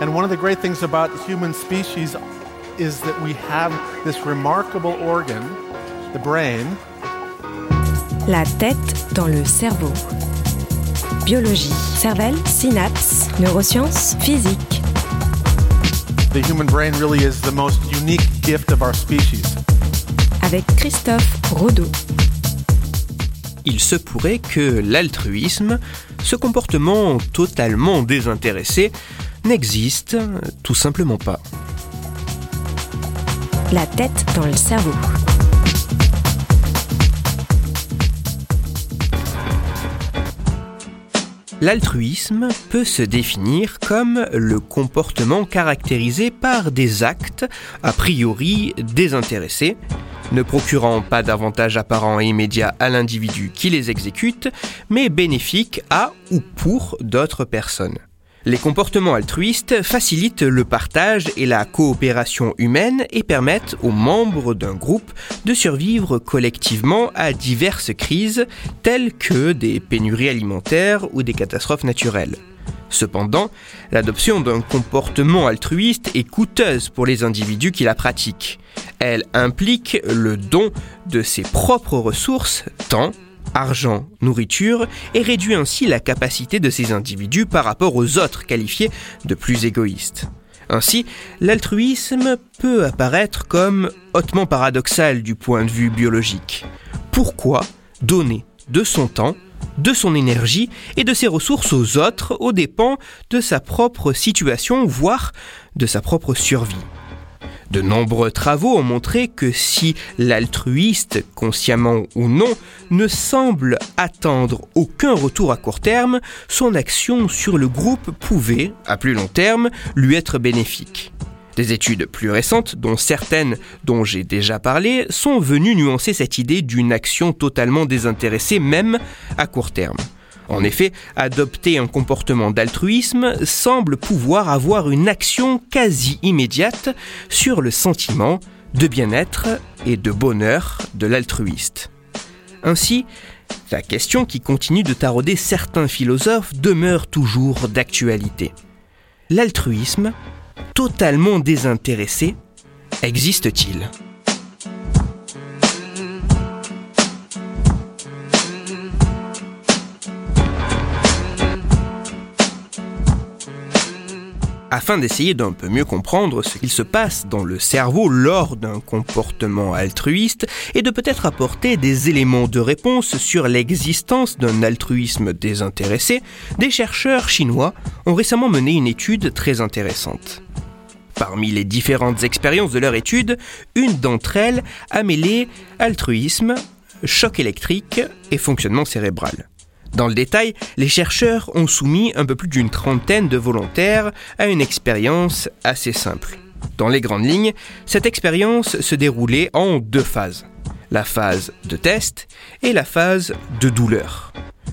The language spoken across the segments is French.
And one of the great things about human species is that we have this remarkable organ, the brain. La tête dans le cerveau. Biologie, cervelle, synapses, neurosciences, physique. The human brain really is the most unique gift of our species. Avec Christophe Rodeau. Il se pourrait que l'altruisme, ce comportement totalement désintéressé, n'existe tout simplement pas. La tête dans le cerveau. L'altruisme peut se définir comme le comportement caractérisé par des actes a priori désintéressés, ne procurant pas d'avantage apparent et immédiat à l'individu qui les exécute, mais bénéfiques à ou pour d'autres personnes. Les comportements altruistes facilitent le partage et la coopération humaine et permettent aux membres d'un groupe de survivre collectivement à diverses crises telles que des pénuries alimentaires ou des catastrophes naturelles. Cependant, l'adoption d'un comportement altruiste est coûteuse pour les individus qui la pratiquent. Elle implique le don de ses propres ressources, temps, argent, nourriture, et réduit ainsi la capacité de ces individus par rapport aux autres qualifiés de plus égoïstes. Ainsi, l'altruisme peut apparaître comme hautement paradoxal du point de vue biologique. Pourquoi donner de son temps, de son énergie et de ses ressources aux autres aux dépens de sa propre situation, voire de sa propre survie? De nombreux travaux ont montré que si l'altruiste, consciemment ou non, ne semble attendre aucun retour à court terme, son action sur le groupe pouvait, à plus long terme, lui être bénéfique. Des études plus récentes, dont certaines dont j'ai déjà parlé, sont venues nuancer cette idée d'une action totalement désintéressée même à court terme. En effet, adopter un comportement d'altruisme semble pouvoir avoir une action quasi immédiate sur le sentiment de bien-être et de bonheur de l'altruiste. Ainsi, la question qui continue de tarauder certains philosophes demeure toujours d'actualité. L'altruisme, totalement désintéressé, existe-t-il? Afin d'essayer d'un peu mieux comprendre ce qu'il se passe dans le cerveau lors d'un comportement altruiste et de peut-être apporter des éléments de réponse sur l'existence d'un altruisme désintéressé, des chercheurs chinois ont récemment mené une étude très intéressante. Parmi les différentes expériences de leur étude, une d'entre elles a mêlé altruisme, choc électrique et fonctionnement cérébral. Dans le détail, les chercheurs ont soumis un peu plus d'une trentaine de volontaires à une expérience assez simple. Dans les grandes lignes, cette expérience se déroulait en deux phases. La phase de test et la phase de douleur.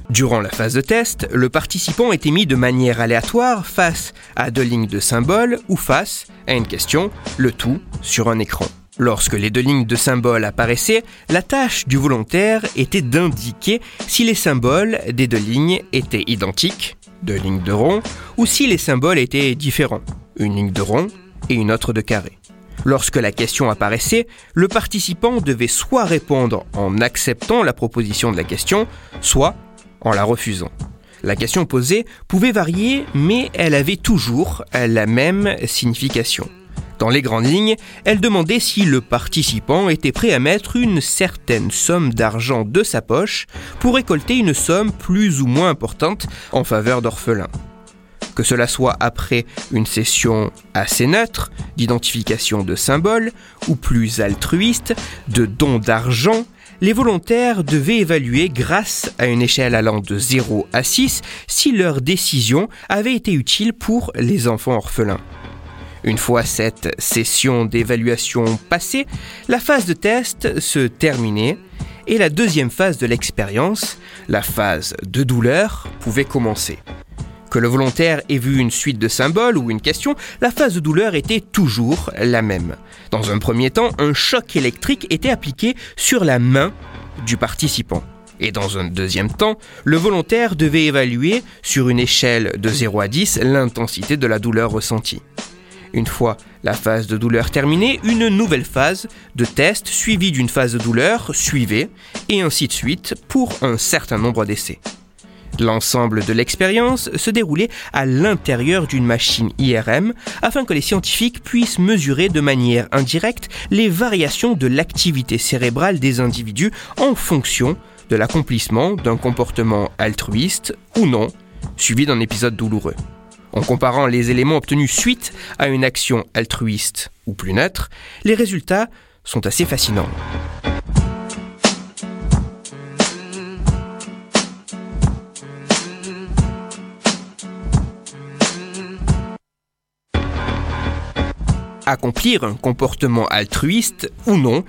Durant la phase de test, le participant était mis de manière aléatoire face à deux lignes de symboles ou face à une question, le tout sur un écran. Lorsque les deux lignes de symboles apparaissaient, la tâche du volontaire était d'indiquer si les symboles des deux lignes étaient identiques, deux lignes de rond, ou si les symboles étaient différents, une ligne de rond et une autre de carré. Lorsque la question apparaissait, le participant devait soit répondre en acceptant la proposition de la question, soit en la refusant. La question posée pouvait varier, mais elle avait toujours la même signification. Dans les grandes lignes, elle demandait si le participant était prêt à mettre une certaine somme d'argent de sa poche pour récolter une somme plus ou moins importante en faveur d'orphelins. Que cela soit après une session assez neutre, d'identification de symboles, ou plus altruiste, de dons d'argent, les volontaires devaient évaluer grâce à une échelle allant de 0 à 6 si leur décision avait été utile pour les enfants orphelins. Une fois cette session d'évaluation passée, la phase de test se terminait et la deuxième phase de l'expérience, la phase de douleur, pouvait commencer. Que le volontaire ait vu une suite de symboles ou une question, la phase de douleur était toujours la même. Dans un premier temps, un choc électrique était appliqué sur la main du participant. Et dans un deuxième temps, le volontaire devait évaluer, sur une échelle de 0 à 10, l'intensité de la douleur ressentie. Une fois la phase de douleur terminée, une nouvelle phase de test suivie d'une phase de douleur suivait, et ainsi de suite pour un certain nombre d'essais. L'ensemble de l'expérience se déroulait à l'intérieur d'une machine IRM afin que les scientifiques puissent mesurer de manière indirecte les variations de l'activité cérébrale des individus en fonction de l'accomplissement d'un comportement altruiste ou non, suivi d'un épisode douloureux. En comparant les éléments obtenus suite à une action altruiste ou plus neutre, les résultats sont assez fascinants. Accomplir un comportement altruiste ou non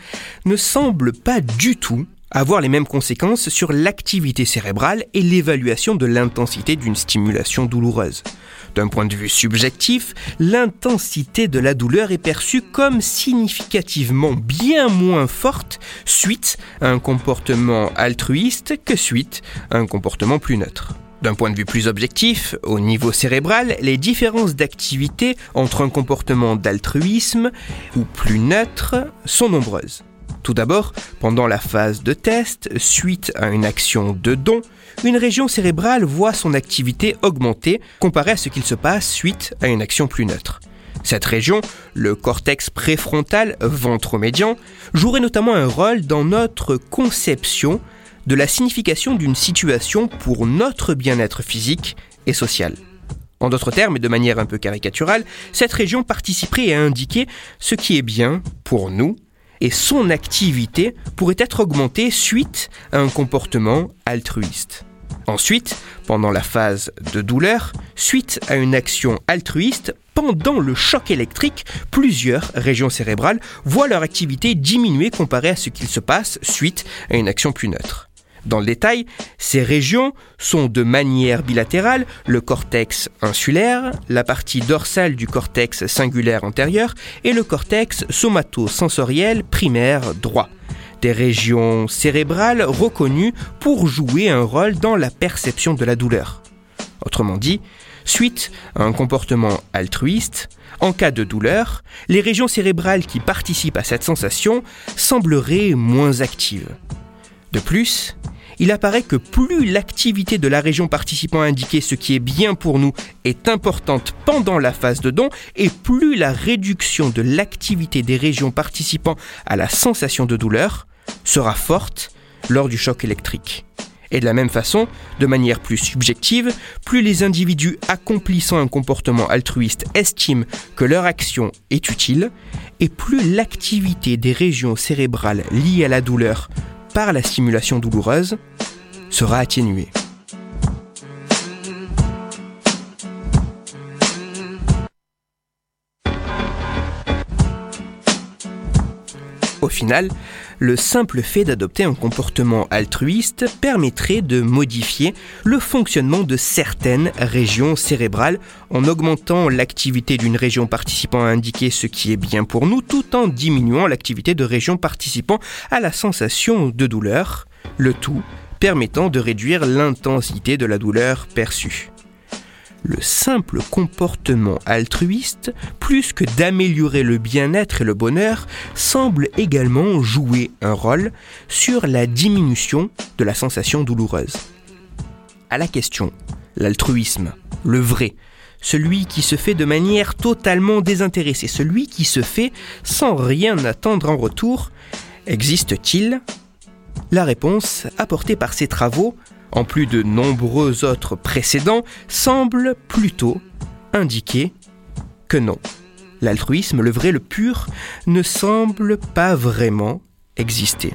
ne semble pas du tout avoir les mêmes conséquences sur l'activité cérébrale et l'évaluation de l'intensité d'une stimulation douloureuse. D'un point de vue subjectif, l'intensité de la douleur est perçue comme significativement bien moins forte suite à un comportement altruiste que suite à un comportement plus neutre. D'un point de vue plus objectif, au niveau cérébral, les différences d'activité entre un comportement d'altruisme ou plus neutre sont nombreuses. Tout d'abord, pendant la phase de test, suite à une action de don, une région cérébrale voit son activité augmenter comparé à ce qu'il se passe suite à une action plus neutre. Cette région, le cortex préfrontal ventromédian, jouerait notamment un rôle dans notre conception de la signification d'une situation pour notre bien-être physique et social. En d'autres termes, et de manière un peu caricaturale, cette région participerait à indiquer ce qui est bien pour nous et son activité pourrait être augmentée suite à un comportement altruiste. Ensuite, pendant la phase de douleur, suite à une action altruiste, pendant le choc électrique, plusieurs régions cérébrales voient leur activité diminuer comparée à ce qu'il se passe suite à une action plus neutre. Dans le détail, ces régions sont de manière bilatérale le cortex insulaire, la partie dorsale du cortex singulaire antérieur et le cortex somatosensoriel primaire droit. Des régions cérébrales reconnues pour jouer un rôle dans la perception de la douleur. Autrement dit, suite à un comportement altruiste, en cas de douleur, les régions cérébrales qui participent à cette sensation sembleraient moins actives. De plus, il apparaît que plus l'activité de la région participant à indiquer ce qui est bien pour nous est importante pendant la phase de don, et plus la réduction de l'activité des régions participant à la sensation de douleur sera forte lors du choc électrique. Et de la même façon, de manière plus subjective, plus les individus accomplissant un comportement altruiste estiment que leur action est utile, et plus l'activité des régions cérébrales liées à la douleur par la stimulation douloureuse sera atténuée. Au final, le simple fait d'adopter un comportement altruiste permettrait de modifier le fonctionnement de certaines régions cérébrales en augmentant l'activité d'une région participant à indiquer ce qui est bien pour nous tout en diminuant l'activité de régions participant à la sensation de douleur, le tout permettant de réduire l'intensité de la douleur perçue le simple comportement altruiste, plus que d'améliorer le bien-être et le bonheur, semble également jouer un rôle sur la diminution de la sensation douloureuse. À la question, l'altruisme, le vrai, celui qui se fait de manière totalement désintéressée, celui qui se fait sans rien attendre en retour, existe-t-il? La réponse apportée par ces travaux en plus de nombreux autres précédents, semble plutôt indiquer que non. L'altruisme, le vrai, le pur, ne semble pas vraiment exister.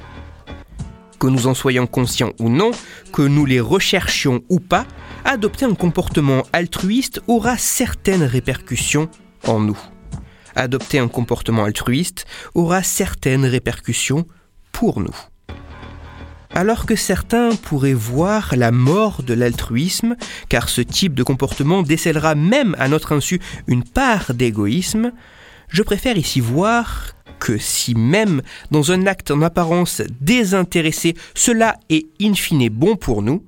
Que nous en soyons conscients ou non, que nous les recherchions ou pas, adopter un comportement altruiste aura certaines répercussions en nous. Adopter un comportement altruiste aura certaines répercussions pour nous. Alors que certains pourraient voir la mort de l'altruisme, car ce type de comportement décèlera même à notre insu une part d'égoïsme, je préfère ici voir que si même dans un acte en apparence désintéressé, cela est in fine bon pour nous,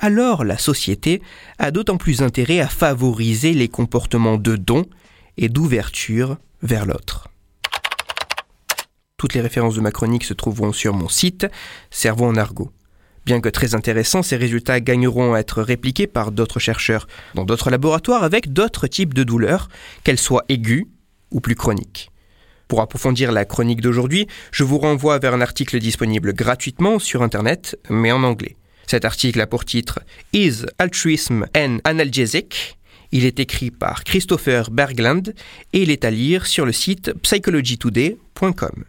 alors la société a d'autant plus intérêt à favoriser les comportements de don et d'ouverture vers l'autre. Toutes les références de ma chronique se trouveront sur mon site Cerveau en argot. Bien que très intéressants, ces résultats gagneront à être répliqués par d'autres chercheurs dans d'autres laboratoires avec d'autres types de douleurs, qu'elles soient aiguës ou plus chroniques. Pour approfondir la chronique d'aujourd'hui, je vous renvoie vers un article disponible gratuitement sur Internet, mais en anglais. Cet article a pour titre Is Altruism an Analgesic? Il est écrit par Christopher Bergland et il est à lire sur le site psychologytoday.com.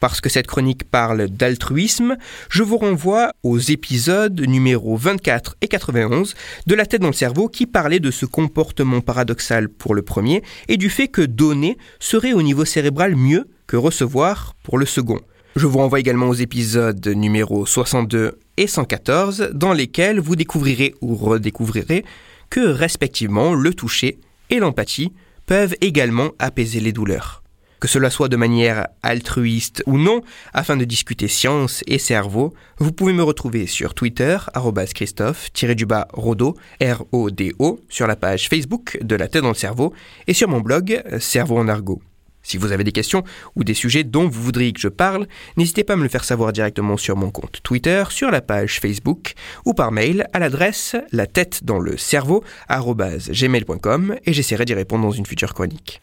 Parce que cette chronique parle d'altruisme, je vous renvoie aux épisodes numéros 24 et 91 de La tête dans le cerveau qui parlaient de ce comportement paradoxal pour le premier et du fait que donner serait au niveau cérébral mieux que recevoir pour le second. Je vous renvoie également aux épisodes numéros 62 et 114 dans lesquels vous découvrirez ou redécouvrirez que respectivement le toucher et l'empathie peuvent également apaiser les douleurs que cela soit de manière altruiste ou non, afin de discuter science et cerveau, vous pouvez me retrouver sur Twitter, Christophe-Rodo, R-O-D-O, sur la page Facebook de La tête dans le cerveau, et sur mon blog Cerveau en argot. Si vous avez des questions ou des sujets dont vous voudriez que je parle, n'hésitez pas à me le faire savoir directement sur mon compte Twitter, sur la page Facebook ou par mail à l'adresse la tête dans le cerveau gmail.com et j'essaierai d'y répondre dans une future chronique.